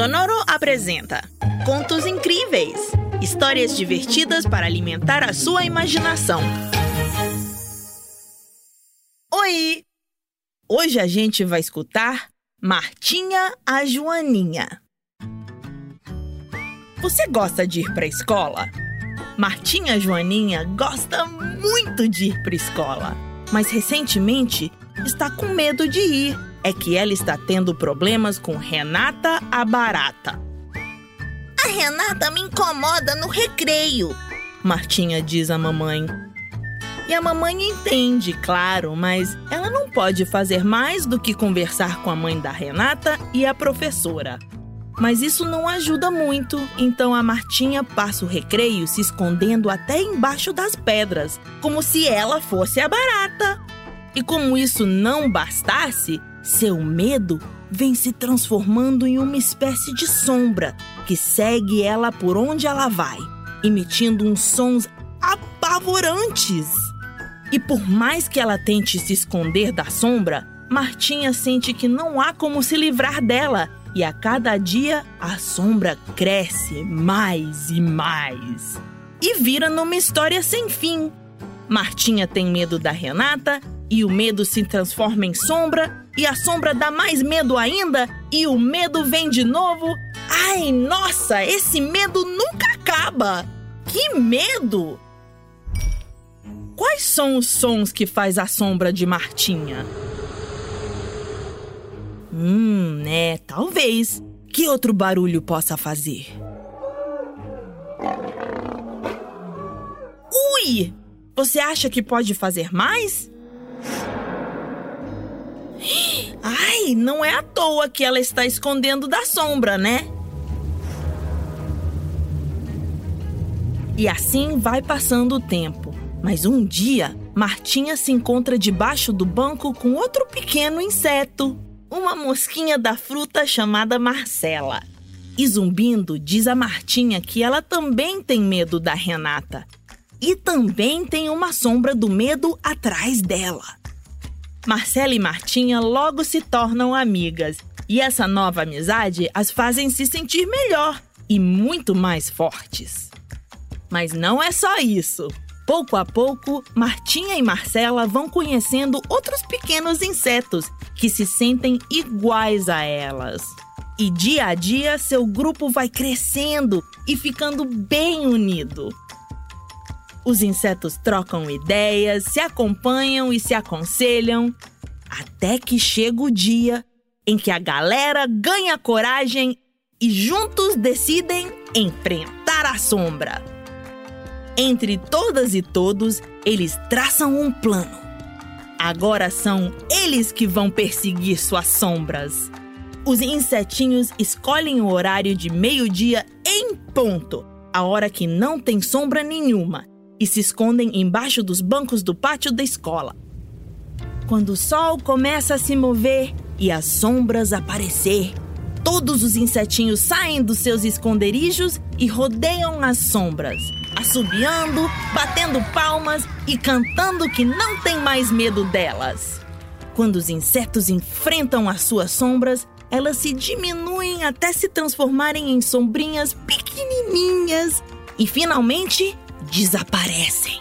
Sonoro apresenta Contos Incríveis histórias divertidas para alimentar a sua imaginação. Oi! Hoje a gente vai escutar Martinha a Joaninha. Você gosta de ir para a escola? Martinha Joaninha gosta muito de ir para a escola, mas recentemente está com medo de ir. É que ela está tendo problemas com Renata a Barata. A Renata me incomoda no recreio, Martinha diz à mamãe. E a mamãe entende, claro, mas ela não pode fazer mais do que conversar com a mãe da Renata e a professora. Mas isso não ajuda muito, então a Martinha passa o recreio se escondendo até embaixo das pedras, como se ela fosse a barata. E como isso não bastasse, seu medo vem se transformando em uma espécie de sombra que segue ela por onde ela vai, emitindo uns sons apavorantes. E por mais que ela tente se esconder da sombra, Martinha sente que não há como se livrar dela, e a cada dia a sombra cresce mais e mais. E vira numa história sem fim. Martinha tem medo da Renata, e o medo se transforma em sombra, e a sombra dá mais medo ainda, e o medo vem de novo. Ai, nossa, esse medo nunca acaba! Que medo! Quais são os sons que faz a sombra de Martinha? Hum, né, talvez. Que outro barulho possa fazer? Ui! Você acha que pode fazer mais? Ai, não é à toa que ela está escondendo da sombra, né? E assim vai passando o tempo. Mas um dia, Martinha se encontra debaixo do banco com outro pequeno inseto, uma mosquinha da fruta chamada Marcela. E zumbindo, diz a Martinha que ela também tem medo da Renata. E também tem uma sombra do medo atrás dela. Marcela e Martinha logo se tornam amigas, e essa nova amizade as fazem se sentir melhor e muito mais fortes. Mas não é só isso. Pouco a pouco, Martinha e Marcela vão conhecendo outros pequenos insetos que se sentem iguais a elas. E dia a dia, seu grupo vai crescendo e ficando bem unido. Os insetos trocam ideias, se acompanham e se aconselham, até que chega o dia em que a galera ganha coragem e juntos decidem enfrentar a sombra. Entre todas e todos, eles traçam um plano. Agora são eles que vão perseguir suas sombras. Os insetinhos escolhem o horário de meio-dia em ponto, a hora que não tem sombra nenhuma, e se escondem embaixo dos bancos do pátio da escola. Quando o sol começa a se mover e as sombras aparecer, todos os insetinhos saem dos seus esconderijos e rodeiam as sombras, assobiando, batendo palmas e cantando que não tem mais medo delas. Quando os insetos enfrentam as suas sombras, elas se diminuem até se transformarem em sombrinhas pequenininhas e finalmente desaparecem.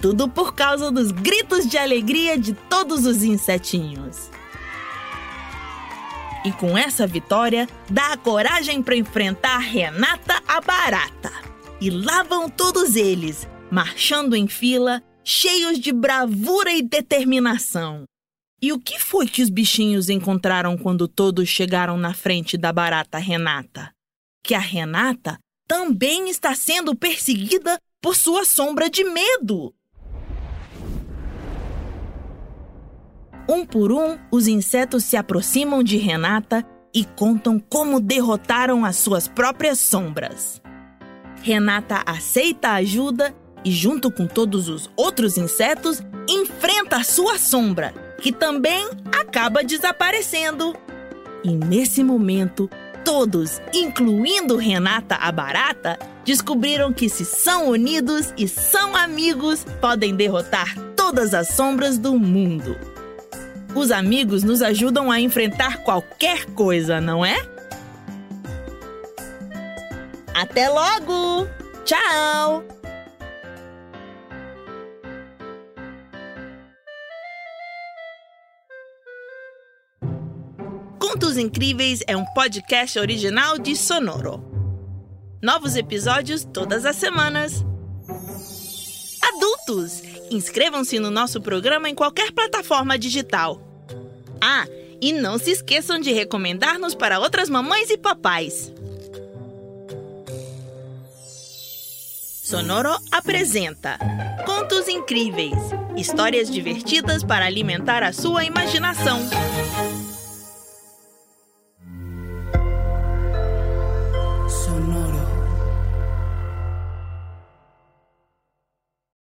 Tudo por causa dos gritos de alegria de todos os insetinhos. E com essa vitória, dá a coragem para enfrentar Renata a Barata. E lá vão todos eles, marchando em fila, cheios de bravura e determinação. E o que foi que os bichinhos encontraram quando todos chegaram na frente da barata Renata? Que a Renata também está sendo perseguida por sua sombra de medo. Um por um, os insetos se aproximam de Renata e contam como derrotaram as suas próprias sombras. Renata aceita a ajuda e, junto com todos os outros insetos, enfrenta a sua sombra, que também acaba desaparecendo. E nesse momento, todos, incluindo Renata a Barata, descobriram que, se são unidos e são amigos, podem derrotar todas as sombras do mundo. Os amigos nos ajudam a enfrentar qualquer coisa, não é? Até logo! Tchau! Contos Incríveis é um podcast original de Sonoro. Novos episódios todas as semanas. Adultos, inscrevam-se no nosso programa em qualquer plataforma digital. Ah, e não se esqueçam de recomendar-nos para outras mamães e papais. Sonoro apresenta Contos Incríveis histórias divertidas para alimentar a sua imaginação.